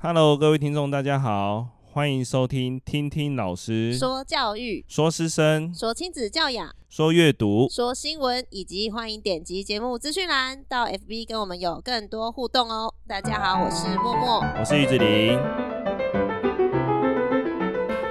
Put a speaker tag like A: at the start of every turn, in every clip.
A: Hello，各位听众，大家好，欢迎收听听听老师
B: 说教育、
A: 说师生、
B: 说亲子教养、
A: 说阅读、
B: 说新闻，以及欢迎点击节目资讯栏到 FB 跟我们有更多互动哦。大家好，我是默默，
A: 我是玉子玲。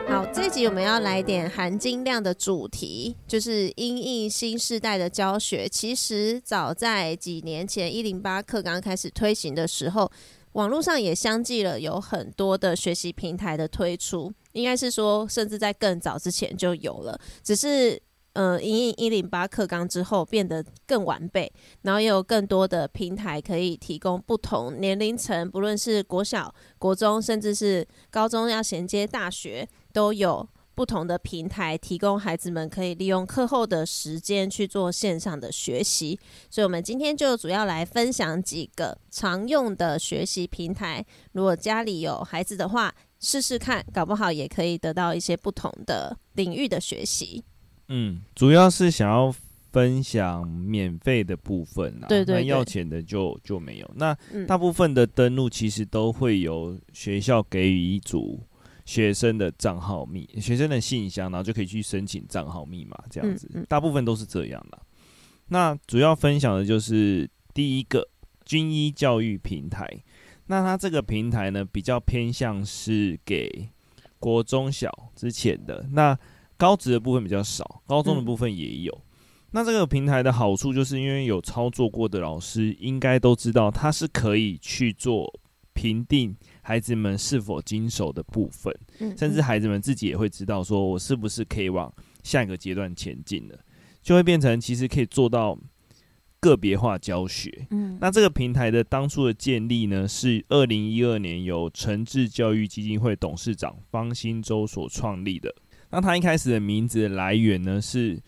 B: 好，这集我们要来点含金量的主题，就是因应新世代的教学。其实早在几年前，一零八课刚开始推行的时候。网络上也相继了有很多的学习平台的推出，应该是说，甚至在更早之前就有了，只是呃，因应一零八课纲之后变得更完备，然后也有更多的平台可以提供不同年龄层，不论是国小、国中，甚至是高中要衔接大学，都有。不同的平台提供孩子们可以利用课后的时间去做线上的学习，所以我们今天就主要来分享几个常用的学习平台。如果家里有孩子的话，试试看，搞不好也可以得到一些不同的领域的学习。
A: 嗯，主要是想要分享免费的部分啊，
B: 对对对，
A: 那要钱的就就没有。那大部分的登录其实都会有学校给予一组。学生的账号密，学生的信箱，然后就可以去申请账号密码，这样子，大部分都是这样的。那主要分享的就是第一个军医教育平台，那它这个平台呢，比较偏向是给国中小之前的，那高职的部分比较少，高中的部分也有。那这个平台的好处就是因为有操作过的老师应该都知道，它是可以去做评定。孩子们是否经手的部分，甚至孩子们自己也会知道，说我是不是可以往下一个阶段前进了，就会变成其实可以做到个别化教学。嗯，那这个平台的当初的建立呢，是二零一二年由诚志教育基金会董事长方新洲所创立的。那他一开始的名字的来源呢，是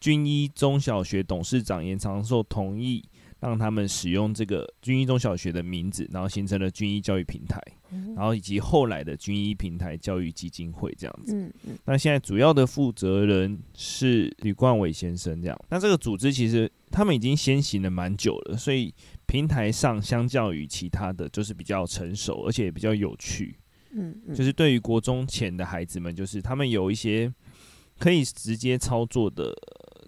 A: 军医中小学董事长严长寿同意。让他们使用这个军医中小学的名字，然后形成了军医教育平台，然后以及后来的军医平台教育基金会这样子。嗯嗯。那现在主要的负责人是吕冠伟先生这样。那这个组织其实他们已经先行了蛮久了，所以平台上相较于其他的就是比较成熟，而且也比较有趣。嗯嗯。就是对于国中前的孩子们，就是他们有一些可以直接操作的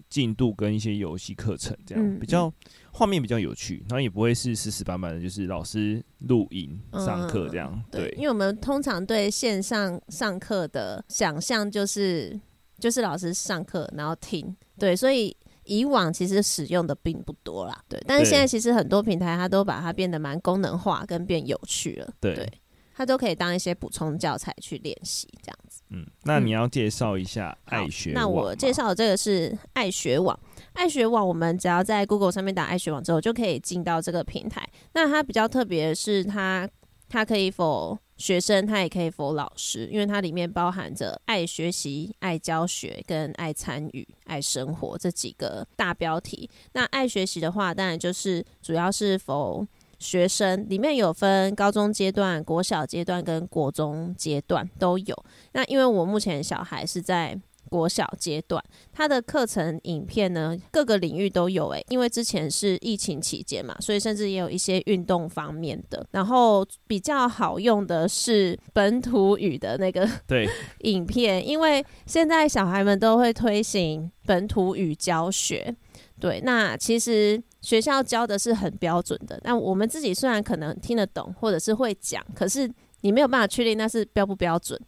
A: 进度跟一些游戏课程，这样比较。画面比较有趣，然后也不会是死死板板的，就是老师录影上课这样。嗯、对，因
B: 为我们通常对线上上课的想象就是，就是老师上课然后听，对，所以以往其实使用的并不多啦。对，但是现在其实很多平台它都把它变得蛮功能化跟变有趣了。对，对它都可以当一些补充教材去练习这样子。
A: 嗯，那你要介绍一下爱学网、嗯、
B: 那我介绍的这个是爱学网。爱学网，我们只要在 Google 上面打爱学网之后，就可以进到这个平台。那它比较特别的是它，它它可以 for 学生，它也可以 for 老师，因为它里面包含着爱学习、爱教学跟爱参与、爱生活这几个大标题。那爱学习的话，当然就是主要是 for 学生，里面有分高中阶段、国小阶段跟国中阶段都有。那因为我目前小孩是在国小阶段，它的课程影片呢，各个领域都有诶、欸，因为之前是疫情期间嘛，所以甚至也有一些运动方面的。然后比较好用的是本土语的那个对 影片，因为现在小孩们都会推行本土语教学。对，那其实学校教的是很标准的，那我们自己虽然可能听得懂或者是会讲，可是你没有办法确定那是标不标准。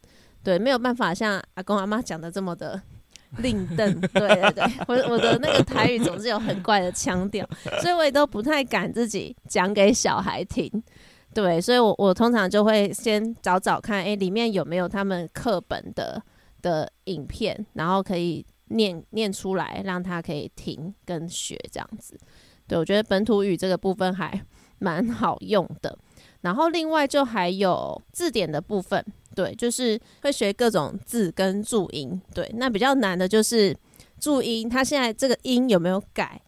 B: 对，没有办法像阿公阿妈讲的这么的令邓。对对对，我我的那个台语总是有很怪的腔调，所以我也都不太敢自己讲给小孩听。对，所以我我通常就会先找找看，诶，里面有没有他们课本的的影片，然后可以念念出来，让他可以听跟学这样子。对，我觉得本土语这个部分还蛮好用的。然后另外就还有字典的部分。对，就是会学各种字跟注音。对，那比较难的就是注音，它现在这个音有没有改？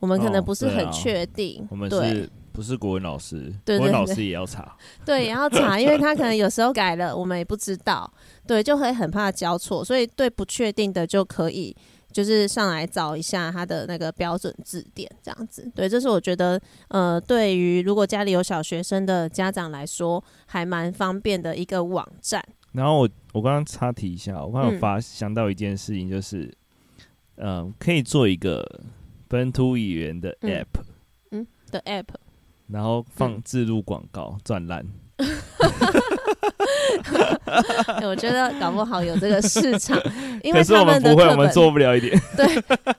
B: 我们可能不是很确定。哦啊、我们是
A: 不是国文老师？
B: 对，对，对，
A: 国文老师也要查。
B: 对，也要查，因为他可能有时候改了，我们也不知道。对，就会很怕交错，所以对不确定的就可以就是上来找一下他的那个标准字典，这样子。对，这是我觉得呃，对于如果家里有小学生的家长来说，还蛮方便的一个网站。
A: 然后我我刚刚插题一下，我刚刚有发想到一件事情，就是嗯、呃，可以做一个本土语言的 app，
B: 嗯，嗯的 app，
A: 然后放置入广告赚烂。
B: 我觉得搞不好有这个市场，因
A: 为他们的不会，我们做不了一点。
B: 对，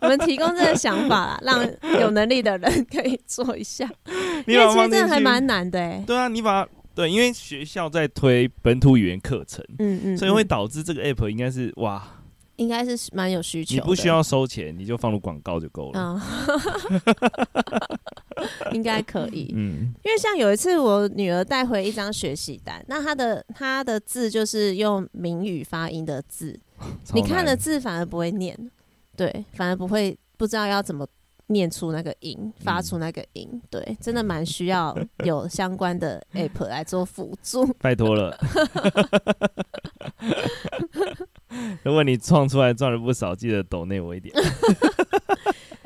B: 我们提供这个想法啦，让有能力的人可以做一下。因为其实这样还蛮难的哎。
A: 对啊，你把对，因为学校在推本土语言课程，
B: 嗯嗯，
A: 所以会导致这个 app 应该是哇。
B: 应该是蛮有需求，
A: 你不需要收钱，你就放入广告就够了。
B: 嗯，应该可以。
A: 嗯，
B: 因为像有一次我女儿带回一张学习单，那她的她的字就是用闽语发音的字，你看的字反而不会念，对，反而不会不知道要怎么念出那个音，发出那个音，嗯、对，真的蛮需要有相关的 app 来做辅助。
A: 拜托了。如果你创出来赚了不少，记得抖内我一点。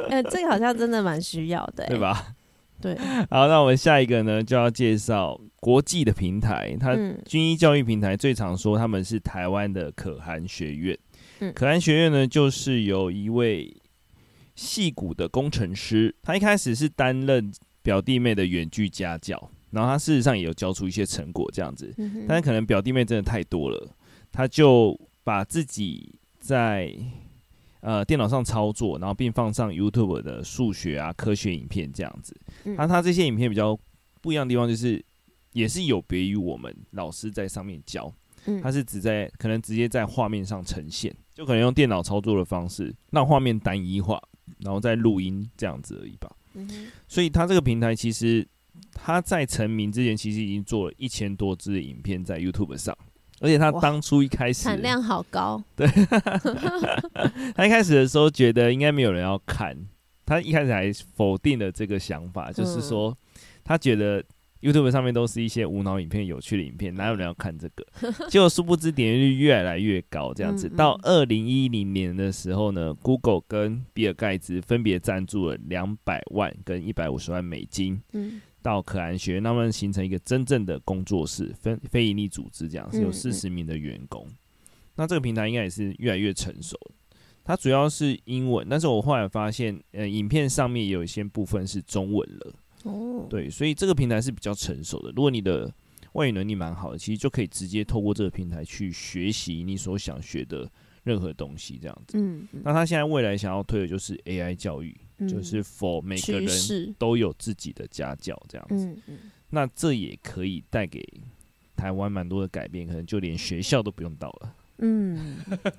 B: 呃，这个好像真的蛮需要的，
A: 对吧？
B: 对。
A: 好，那我们下一个呢，就要介绍国际的平台。它军医教育平台最常说他们是台湾的可汗学院。
B: 嗯，
A: 可汗学院呢，就是有一位戏骨的工程师，他一开始是担任表弟妹的远距家教，然后他事实上也有教出一些成果，这样子。但是可能表弟妹真的太多了，他就。把自己在呃电脑上操作，然后并放上 YouTube 的数学啊科学影片这样子。那他这些影片比较不一样的地方，就是也是有别于我们老师在上面教，他是只在可能直接在画面上呈现，就可能用电脑操作的方式让画面单一化，然后再录音这样子而已吧。所以他这个平台其实他在成名之前，其实已经做了一千多支的影片在 YouTube 上。而且他当初一开始产
B: 量好高，
A: 对，他一开始的时候觉得应该没有人要看，他一开始还否定了这个想法，就是说他觉得 YouTube 上面都是一些无脑影片、有趣的影片，哪有人要看这个？结果殊不知点击率越来越高，这样子。到二零一零年的时候呢，Google 跟比尔盖茨分别赞助了两百万跟一百五十万美金。到可汗学院，他们形成一个真正的工作室，非非营利组织，这样是有四十名的员工。嗯嗯。那这个平台应该也是越来越成熟。它主要是英文，但是我后来发现，呃，影片上面也有一些部分是中文了。
B: 哦，
A: 对，所以这个平台是比较成熟的。如果你的外语能力蛮好的，其实就可以直接透过这个平台去学习你所想学的任何东西，这样子。那他现在未来想要推的就是 AI 教育。就是 for 每个人都有自己的家教这样子，那这也可以带给台湾蛮多的改变，可能就连学校都不用到了。
B: 嗯，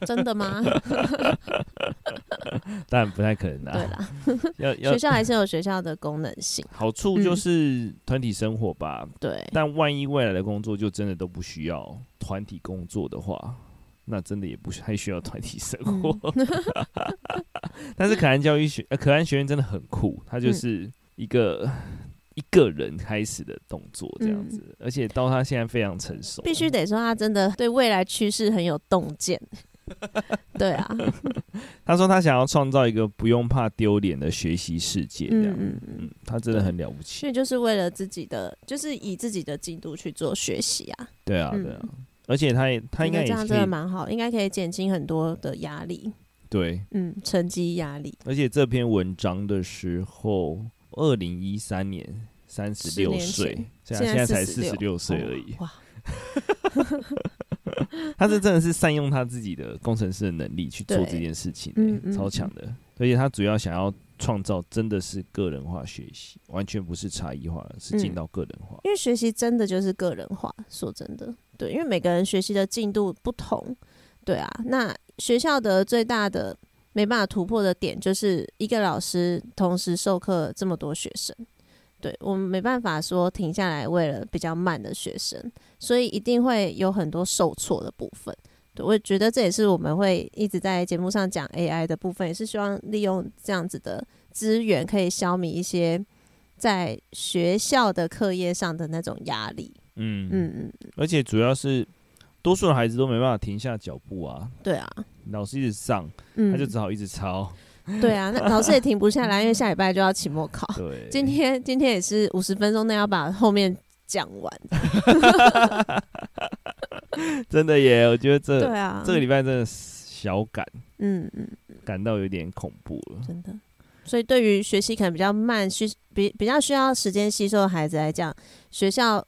B: 真的吗？
A: 当然不太可能啊。
B: 对啦，要 要学校还是有学校的功能性，
A: 好处就是团体生活吧。
B: 对，
A: 但万一未来的工作就真的都不需要团体工作的话。那真的也不太需要团体生活，嗯，但是可汗教育学呃可汗学院真的很酷，它就是一个、嗯、一个人开始的动作这样子，嗯、而且到他现在非常成熟，
B: 必须得说他真的对未来趋势很有洞见。对啊，
A: 他说他想要创造一个不用怕丢脸的学习世界，这样，
B: 嗯嗯，
A: 他真的很了不起，
B: 所以就是为了自己的，就是以自己的进度去做学习啊，
A: 对啊，对啊。嗯而且他也，他应该也
B: 这样真的蛮好，应该可以减轻很多的压力。
A: 对，
B: 嗯，成绩压力。
A: 而且这篇文章的时候，二零一三年三十六岁，现在现在才四十六岁而已。哇！他是真的是善用他自己的工程师的能力去做这件事情，欸，超强的。而且他主要想要创造真的是个人化学习，完全不是差异化，是进到个人化。
B: 因为学习真的就是个人化，说真的。对，因为每个人学习的进度不同，对啊，那学校的最大的没办法突破的点，就是一个老师同时授课这么多学生，对，我们没办法说停下来为了比较慢的学生，所以一定会有很多受挫的部分。对，我觉得这也是我们会一直在节目上讲 AI 的部分，也是希望利用这样子的资源，可以消弭一些在学校的课业上的那种压力。
A: 嗯嗯嗯，而且主要是多数的孩子都没办法停下脚步啊。
B: 对啊，
A: 老师一直上，
B: 嗯，
A: 他就只好一直抄。
B: 对啊，那老师也停不下来，因为下礼拜就要期末考。
A: 对，
B: 今天今天也是五十分钟内要把后面讲完。
A: 真的耶，我觉得这
B: 对啊，
A: 这个礼拜真的小感，
B: 嗯嗯，
A: 感到有点恐怖了。
B: 真的，所以对于学习可能比较慢，需比比较需要时间吸收的孩子来讲，学校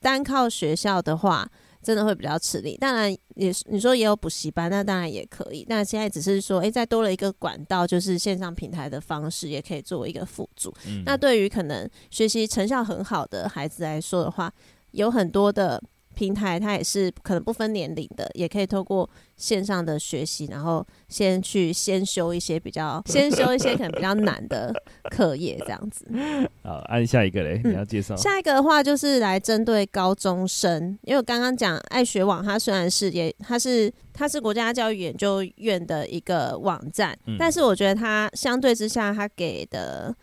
B: 单靠学校的话，真的会比较吃力。当然也是你说也有补习班，那当然也可以。那现在只是说，哎、欸，再多了一个管道，就是线上平台的方式，也可以作为一个辅助。嗯、那对于可能学习成效很好的孩子来说的话，有很多的。平台它也是可能不分年龄的，也可以透过线上的学习，然后先去先修一些比较，先修一些可能比较难的课业，这样子。
A: 好，按下一个嘞，你要介绍、
B: 嗯。下一个的话就是来针对高中生，因为我刚刚讲爱学网，它虽然是也它是它是国家教育研究院的一个网站，嗯、但是我觉得它相对之下，它给的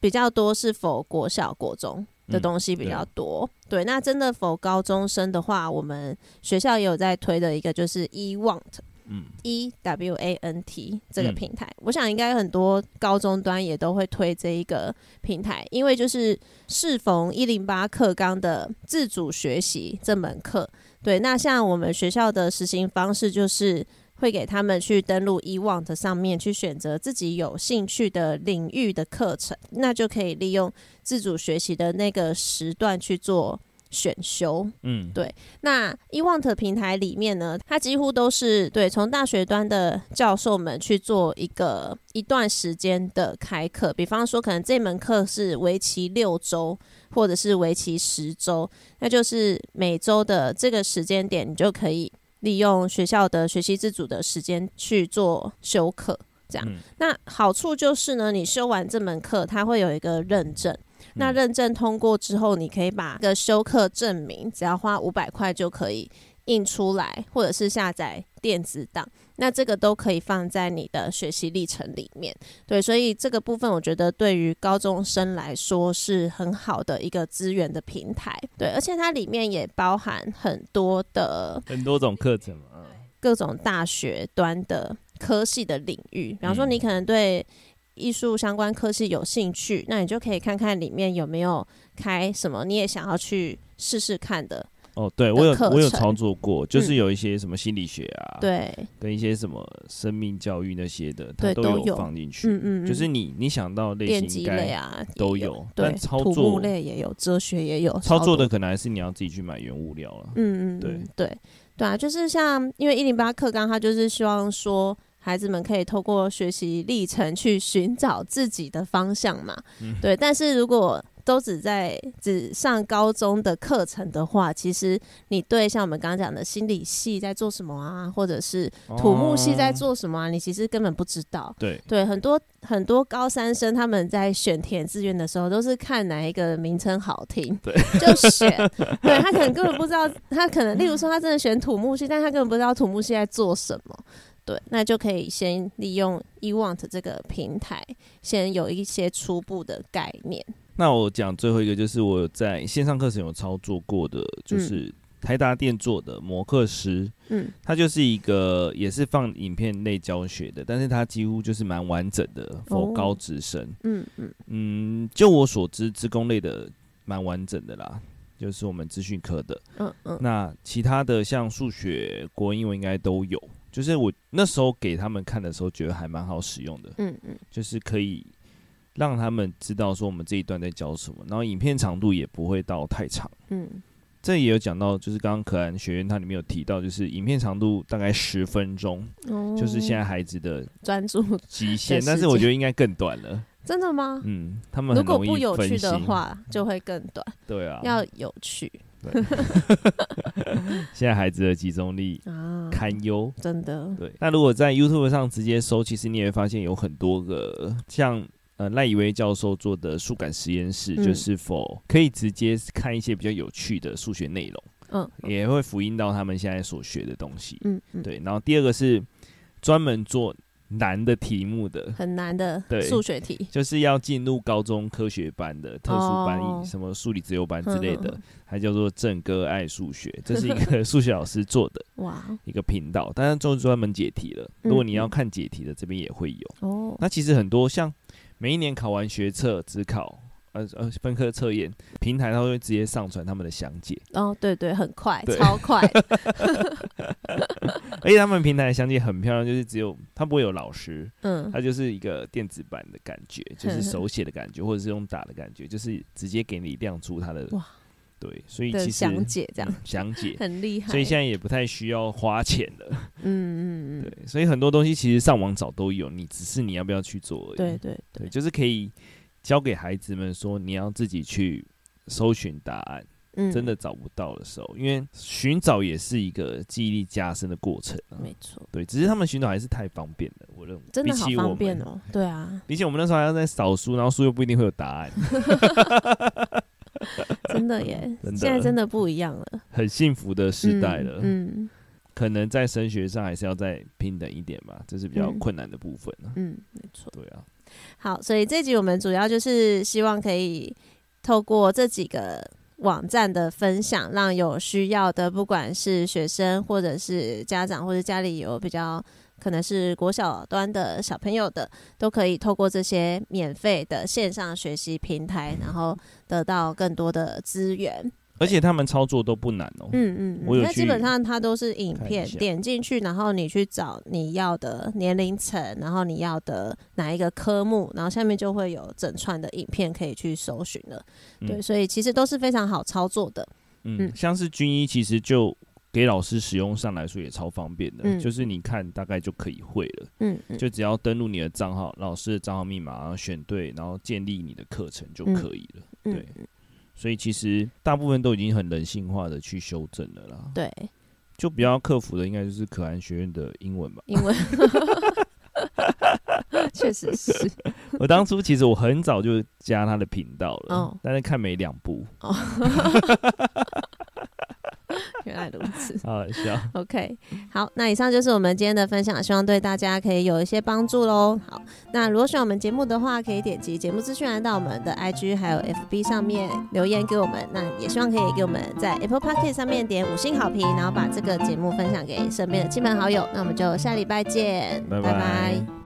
B: 比较多是否国小、国中。的东西比较多，嗯、对，对，那真的否高中生的话，我们学校也有在推的一个就是 eWant，嗯，E W A N T 这个平台，嗯、我想应该很多高中端也都会推这一个平台，因为就是适逢一零八课纲的自主学习这门课，对，那像我们学校的实行方式就是。会给他们去登录 eWant 上面去选择自己有兴趣的领域的课程，那就可以利用自主学习的那个时段去做选修。嗯，对。那 eWant 平台里面呢，它几乎都是对从大学端的教授们去做一个一段时间的开课，比方说可能这门课是为期六周，或者是为期十周，那就是每周的这个时间点，你就可以。利用学校的学习自主的时间去做修课，这样。嗯、那好处就是呢，你修完这门课，它会有一个认证。那认证通过之后，你可以把个修课证明，只要花五百块就可以印出来，或者是下载电子档。那这个都可以放在你的学习历程里面，对，所以这个部分我觉得对于高中生来说是很好的一个资源的平台，对，而且它里面也包含很多的
A: 很多种课程嘛，
B: 各种大学端的科系的领域，比方说你可能对艺术相关科系有兴趣，那你就可以看看里面有没有开什么你也想要去试试看的。
A: 哦，对我有我有操作过，就是有一些什么心理学啊，
B: 对，
A: 跟一些什么生命教育那些的，它都有放进去。嗯嗯，就是你你想到类型应该啊都有，但操作
B: 类也有，哲学也有。
A: 操作的可能还是你要自己去买原物料了。
B: 嗯嗯，对对对啊，就是像因为一零八课纲，它就是希望说孩子们可以透过学习历程去寻找自己的方向嘛。对，但是如果都只在只上高中的课程的话，其实你对像我们刚刚讲的心理系在做什么啊，或者是土木系在做什么啊，你其实根本不知道。
A: 对
B: 对，很多很多高三生他们在选填志愿的时候，都是看哪一个名称好听，
A: 对，
B: 就选。对，他可能根本不知道，他可能例如说他真的选土木系，但他根本不知道土木系在做什么。对，那就可以先利用 eWant 这个平台，先有一些初步的概念。
A: 那我讲最后一个，就是我在线上课程有操作过的，就是台达店做的模课师，嗯，它就是一个也是放影片内教学的，但是它几乎就是蛮完整的，for 高职生，嗯嗯。嗯，就我所知，职工类的蛮完整的啦，就是我们资讯科的，嗯嗯，那其他的像数学、国英文应该都有，就是我那时候给他们看的时候，觉得还蛮好使用的，嗯嗯，就是可以。让他们知道说我们这一段在教什么，然后影片长度也不会到太长。嗯，这也有讲到，就是刚刚可安学院它里面有提到，就是影片长度大概十分钟，哦，就是现在孩子的
B: 专注
A: 极限。但是我觉得应该更短了。
B: 真的吗？
A: 嗯，他们如果
B: 不有趣的话，就会更短。
A: 对啊，
B: 要有趣。
A: 对 现在孩子的集中力 啊堪忧，
B: 真的。
A: 对，那如果在 YouTube 上直接搜，其实你也会发现有很多个像。呃，赖以威教授做的数感实验室，就是否可以直接看一些比较有趣的数学内容，嗯，也会复印到他们现在所学的东西，嗯，嗯对。然后第二个是专门做难的题目的，
B: 很难的数学题，
A: 就是要进入高中科学班的特殊班，哦、什么数理自由班之类的，还叫做正哥爱数学，这是一 个数学老师做的哇，一个频道，当然就专门解题了。如果你要看解题的，这边也会有哦。那其实很多像每一年考完学测、只考。呃呃，分科测验平台，它会直接上传他们的详解。
B: 哦，对对，很快，超快。
A: 而且他们平台的详解很漂亮，就是只有它不会有老师，嗯，它就是一个电子版的感觉，就是手写的感觉，或者是用打的感觉，就是直接给你亮出它的哇，对，所以其实
B: 讲解这样
A: 详解
B: 很厉害，
A: 所以现在也不太需要花钱了。嗯嗯嗯，对，所以很多东西其实上网找都有，你只是你要不要去做而已。
B: 对对对，
A: 就是可以。教给孩子们说，你要自己去搜寻答案，嗯，真的找不到的时候，因为寻找也是一个记忆力加深的过程啊。
B: 没错，
A: 对，只是他们寻找还是太方便了，我认为。
B: 真的好方便哦，对啊，
A: 比起我们那时候还要在扫书，然后书又不一定会有答案。
B: 真的耶，真的，现在真的不一样了，
A: 很幸福的时代了。嗯，嗯，可能在升学上还是要再平等一点吧，这是比较困难的部分啊。
B: 嗯，没错，
A: 对啊。
B: 好，所以这集我们主要就是希望可以透过这几个网站的分享，让有需要的，不管是学生或者是家长，或者家里有比较可能是国小端的小朋友的，都可以透过这些免费的线上学习平台，然后得到更多的资源。
A: 而且他们操作都不难哦。
B: 嗯嗯，嗯，那基本上它都是影片，点进去，然后你去找你要的年龄层，然后你要的哪一个科目，然后下面就会有整串的影片可以去搜寻了。嗯、对，所以其实都是非常好操作的。
A: 嗯，嗯，像是军医，其实就给老师使用上来说也超方便的，嗯、就是你看大概就可以会了。嗯，嗯，就只要登录你的账号，老师的账号密码，然后选对，然后建立你的课程就可以了。嗯、对。所以其实大部分都已经很人性化的去修正了啦。
B: 对，
A: 就比较克服的应该就是可汗学院的英文吧。
B: 英文，确实是。
A: 我当初其实我很早就加他的频道了，哦、但是看没两部。
B: 来如此，
A: 好好笑。
B: OK，好，那以上就是我们今天的分享，希望对大家可以有一些帮助喽。好，那如果喜欢我们节目的话，可以点击节目资讯栏到我们的 IG 还有 FB 上面留言给我们。那也希望可以给我们在 Apple Podcast 上面点五星好评，然后把这个节目分享给身边的亲朋好友。那我们就下礼拜见，拜拜。拜拜。